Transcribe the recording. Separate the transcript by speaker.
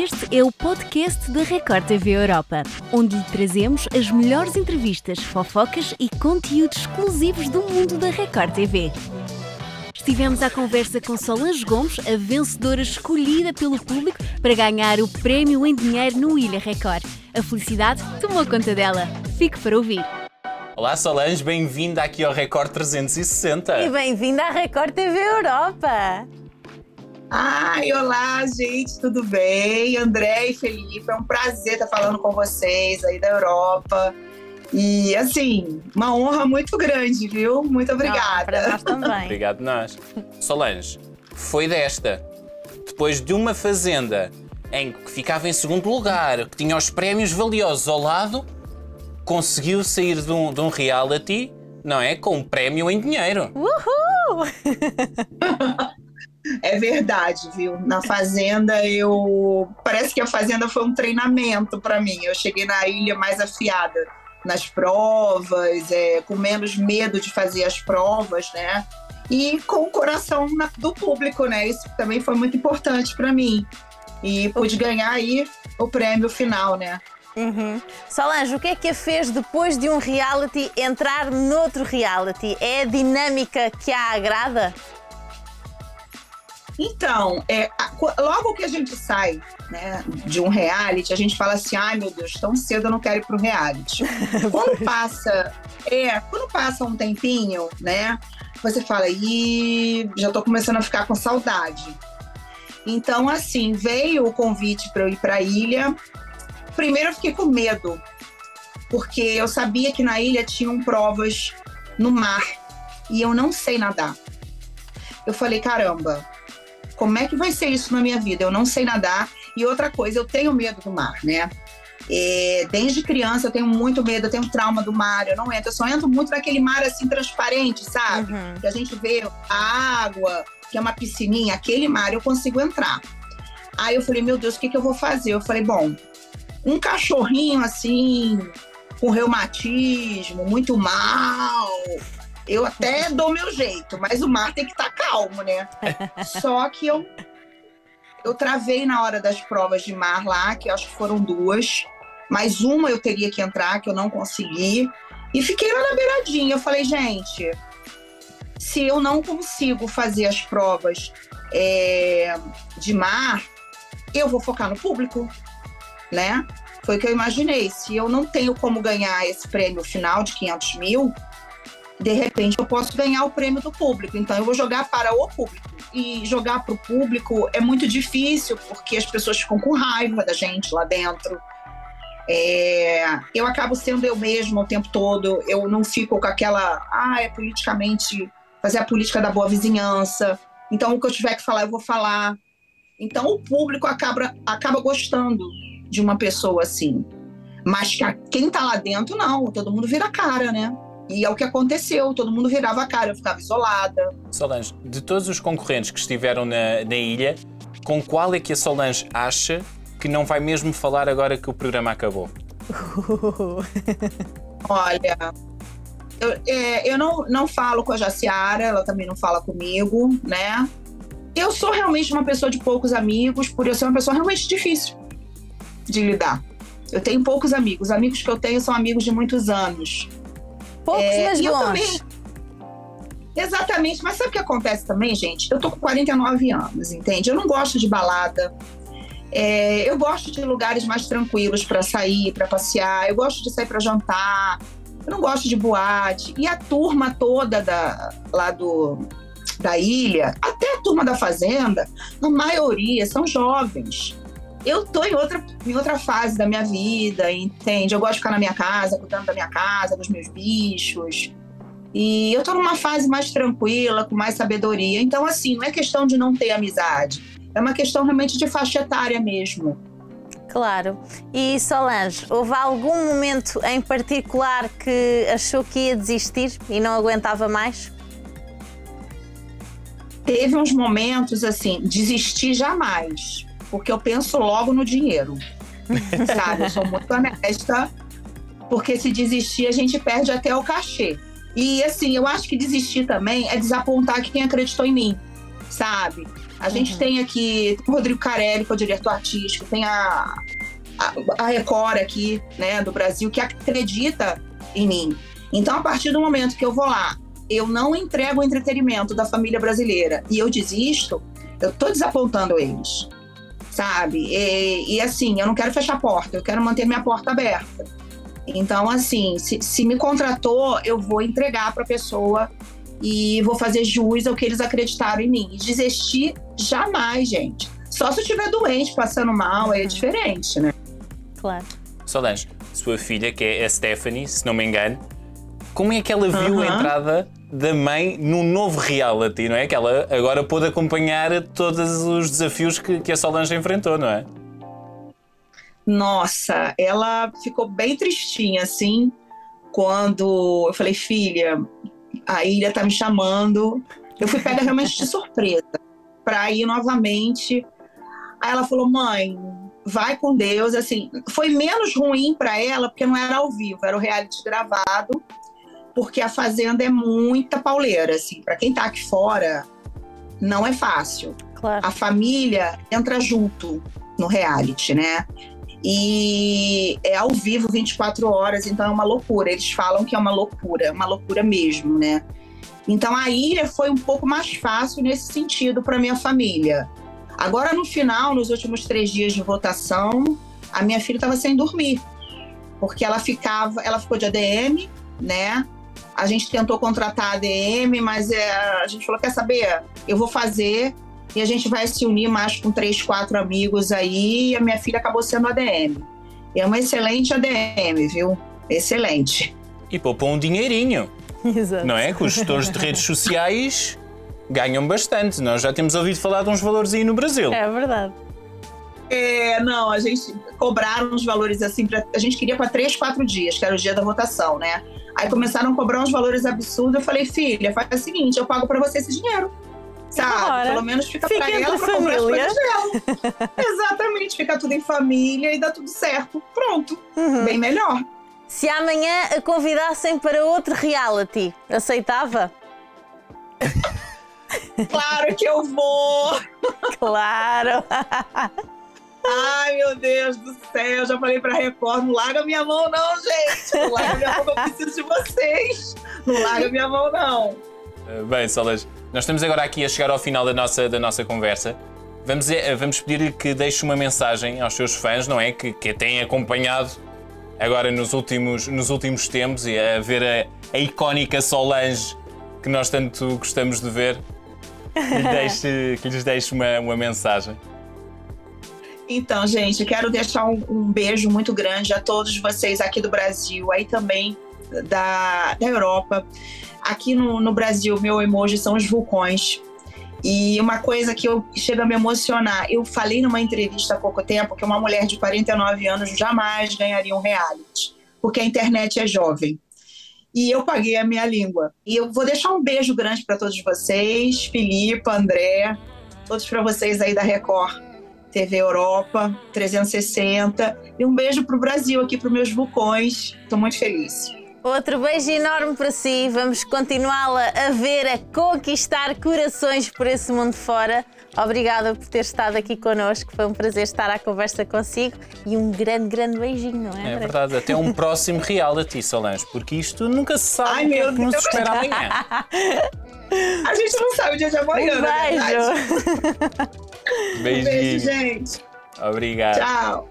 Speaker 1: Este é o podcast da Record TV Europa, onde lhe trazemos as melhores entrevistas, fofocas e conteúdos exclusivos do mundo da Record TV. Estivemos à conversa com Solange Gomes, a vencedora escolhida pelo público para ganhar o prémio em dinheiro no Ilha Record. A felicidade tomou conta dela. Fique para ouvir.
Speaker 2: Olá Solange, bem-vinda aqui ao Record 360.
Speaker 3: E bem-vinda à Record TV Europa.
Speaker 4: Ai, olá, gente, tudo bem? André e Felipe, é um prazer estar falando com vocês aí da Europa. E, assim, uma honra muito grande, viu? Muito obrigada.
Speaker 3: para nós também.
Speaker 2: Obrigado nós. Solange, foi desta. Depois de uma fazenda em que ficava em segundo lugar, que tinha os prémios valiosos ao lado, conseguiu sair de um, de um reality, não é? Com um prémio em dinheiro.
Speaker 3: Uhul!
Speaker 4: É verdade, viu? Na fazenda eu parece que a fazenda foi um treinamento para mim. Eu cheguei na ilha mais afiada nas provas, é, com menos medo de fazer as provas, né? E com o coração na, do público, né? Isso também foi muito importante para mim. E pude ganhar aí o prêmio final, né?
Speaker 3: Uhum. Solange, o que é que a fez depois de um reality entrar noutro reality? É a dinâmica que a agrada?
Speaker 4: Então, é, logo que a gente sai né, de um reality, a gente fala assim: ai meu Deus, tão cedo eu não quero ir pro reality. quando passa, é, quando passa um tempinho, né, você fala, ih, já tô começando a ficar com saudade. Então, assim, veio o convite para eu ir para a ilha. Primeiro eu fiquei com medo, porque eu sabia que na ilha tinham provas no mar e eu não sei nadar. Eu falei, caramba, como é que vai ser isso na minha vida? Eu não sei nadar. E outra coisa, eu tenho medo do mar, né? É, desde criança eu tenho muito medo, eu tenho trauma do mar, eu não entro, eu só entro muito naquele mar assim transparente, sabe? Uhum. Que a gente vê a água, que é uma piscininha, aquele mar eu consigo entrar. Aí eu falei, meu Deus, o que, que eu vou fazer? Eu falei, bom, um cachorrinho assim, com reumatismo, muito mal, eu até dou meu jeito, mas o mar tem que estar tá calmo, né? Só que eu eu travei na hora das provas de mar lá, que acho que foram duas. Mais uma eu teria que entrar, que eu não consegui. E fiquei lá na beiradinha. Eu falei, gente, se eu não consigo fazer as provas é, de mar, eu vou focar no público, né? Foi o que eu imaginei. Se eu não tenho como ganhar esse prêmio final de 500 mil, de repente eu posso ganhar o prêmio do público. Então eu vou jogar para o público. E jogar para o público é muito difícil porque as pessoas ficam com raiva da gente lá dentro. É, eu acabo sendo eu mesma o tempo todo. Eu não fico com aquela, ah, é politicamente fazer a política da boa vizinhança. Então o que eu tiver que falar eu vou falar. Então o público acaba acaba gostando de uma pessoa assim. Mas que quem está lá dentro não, todo mundo vira cara, né? E é o que aconteceu, todo mundo virava a cara, eu ficava isolada.
Speaker 2: Solange, de todos os concorrentes que estiveram na, na ilha, com qual é que a Solange acha que não vai mesmo falar agora que o programa acabou?
Speaker 4: Olha, eu, é, eu não, não falo com a Jaciara, ela também não fala comigo, né? Eu sou realmente uma pessoa de poucos amigos, por eu ser uma pessoa realmente difícil de lidar. Eu tenho poucos amigos. Os amigos que eu tenho são amigos de muitos anos.
Speaker 3: Poucos, é, mas bons. Também...
Speaker 4: Exatamente, mas sabe o que acontece também, gente? Eu tô com 49 anos, entende? Eu não gosto de balada. É, eu gosto de lugares mais tranquilos para sair, para passear. Eu gosto de sair para jantar. Eu não gosto de boate. E a turma toda da, lá do, da ilha, até a turma da fazenda, a maioria são jovens eu tô em outra, em outra fase da minha vida, entende? Eu gosto de ficar na minha casa, cuidando da minha casa, dos meus bichos. E eu tô numa fase mais tranquila, com mais sabedoria. Então, assim, não é questão de não ter amizade. É uma questão realmente de faixa etária mesmo.
Speaker 3: Claro. E Solange, houve algum momento em particular que achou que ia desistir e não aguentava mais?
Speaker 4: Teve uns momentos assim, desistir jamais porque eu penso logo no dinheiro. sabe? Eu sou muito honesta, porque se desistir, a gente perde até o cachê. E assim, eu acho que desistir também é desapontar quem acreditou em mim, sabe? A gente tem aqui o Rodrigo Carelli, que é o diretor artístico, tem a, a, a Record aqui, né, do Brasil, que acredita em mim. Então, a partir do momento que eu vou lá, eu não entrego o entretenimento da família brasileira e eu desisto, eu tô desapontando eles, sabe? E, e assim, eu não quero fechar a porta, eu quero manter minha porta aberta. Então, assim, se, se me contratou, eu vou entregar para a pessoa e vou fazer jus ao que eles acreditaram em mim. E desistir jamais, gente. Só se eu estiver doente, passando mal, é diferente, né?
Speaker 3: Claro.
Speaker 2: Solange, sua filha, que é a Stephanie, se não me engano, como é que ela viu
Speaker 4: Uhum.
Speaker 2: a entrada da mãe num novo reality, não é? Que ela agora pôde acompanhar todos os desafios que, que a Solange enfrentou, não é?
Speaker 4: Nossa, ela ficou bem tristinha, assim, quando eu falei, filha, a ilha tá me chamando. Eu fui pega realmente de surpresa para ir novamente. Aí ela falou, mãe, vai com Deus. Assim, foi menos ruim para ela porque não era ao vivo, era o reality gravado, porque a fazenda é muita pauleira, assim. Para quem tá aqui fora, não é fácil
Speaker 3: Claro.
Speaker 4: a família entra junto no reality, né? E é ao vivo 24 horas, então é uma loucura. Eles falam que é uma loucura, uma loucura mesmo, né? Então a ilha foi um pouco mais fácil nesse sentido para minha família. Agora no final, nos últimos três dias de votação, a minha filha estava sem dormir, porque ela ficava, ela ficou de ADM, né? A gente tentou contratar a ADM, mas é, a gente falou quer saber? Eu vou fazer e a gente vai se unir mais com três, quatro amigos aí. E a minha filha acabou sendo ADM. E é uma excelente ADM, viu? Excelente.
Speaker 2: E poupou um dinheirinho,
Speaker 3: Exato.
Speaker 2: não é? Que os gestores de redes sociais ganham bastante. Nós já temos ouvido falar de uns valores aí no Brasil.
Speaker 3: É verdade.
Speaker 4: É, não, a gente cobraram uns valores assim, pra, a gente queria para três, quatro dias, que era o dia da votação, né? Aí começaram a cobrar uns valores absurdos. Eu falei, filha, faz o seguinte, eu pago para você esse dinheiro. Sabe? Pelo menos fica,
Speaker 3: fica
Speaker 4: para
Speaker 3: entre
Speaker 4: ela pra comprar as coisas dela. Exatamente, fica tudo em família e dá tudo certo. Pronto.
Speaker 3: Uhum.
Speaker 4: Bem melhor.
Speaker 3: Se amanhã a convidassem para outro reality, aceitava?
Speaker 4: Claro que eu vou!
Speaker 3: Claro.
Speaker 4: Ai, meu Deus do céu, já falei pra Record, não larga minha mão não, gente. Não larga minha mão, eu preciso de vocês. Não larga minha mão não.
Speaker 2: Uh, Bem, Solange, nós estamos agora aqui a chegar ao final da nossa, da nossa conversa. Vamos, eh, vamos pedir que deixe uma mensagem aos seus fãs, não é? Que, que a têm acompanhado agora nos últimos, nos últimos tempos e a ver a, a icónica Solange que nós tanto gostamos de ver. Que lhes deixe, que lhes deixe uma, uma mensagem.
Speaker 4: Então, gente, quero deixar um, um beijo muito grande a todos vocês aqui do Brasil, aí também da, da Europa. Aqui no, no Brasil, meu emoji são os vulcões. E uma coisa que eu chega a me emocionar, eu falei numa entrevista há pouco tempo que uma mulher de 49 anos jamais ganharia um reality, porque a internet é jovem. E eu paguei a minha língua. E eu vou deixar um beijo grande para todos vocês, Filipe, André, todos para vocês aí da Record TV Europa 360. E um beijo pro Brasil aqui, para meus vulcões. Estou muito feliz.
Speaker 3: Outro beijo enorme para si. Vamos continuá-la a ver, a conquistar corações por esse mundo fora. Obrigada por ter estado aqui connosco. Foi um prazer estar à conversa consigo. E um grande, grande beijinho, não é?
Speaker 2: É verdade, até um próximo reality, Solange, porque isto nunca se sabe
Speaker 4: Ai,
Speaker 2: o que é
Speaker 4: meu
Speaker 2: que nos espera amanhã.
Speaker 4: A gente não sabe o dia de amanhã,
Speaker 3: Um
Speaker 4: na
Speaker 3: beijo.
Speaker 4: Um beijo,
Speaker 2: Beijinho.
Speaker 4: gente.
Speaker 2: Obrigado.
Speaker 4: Tchau.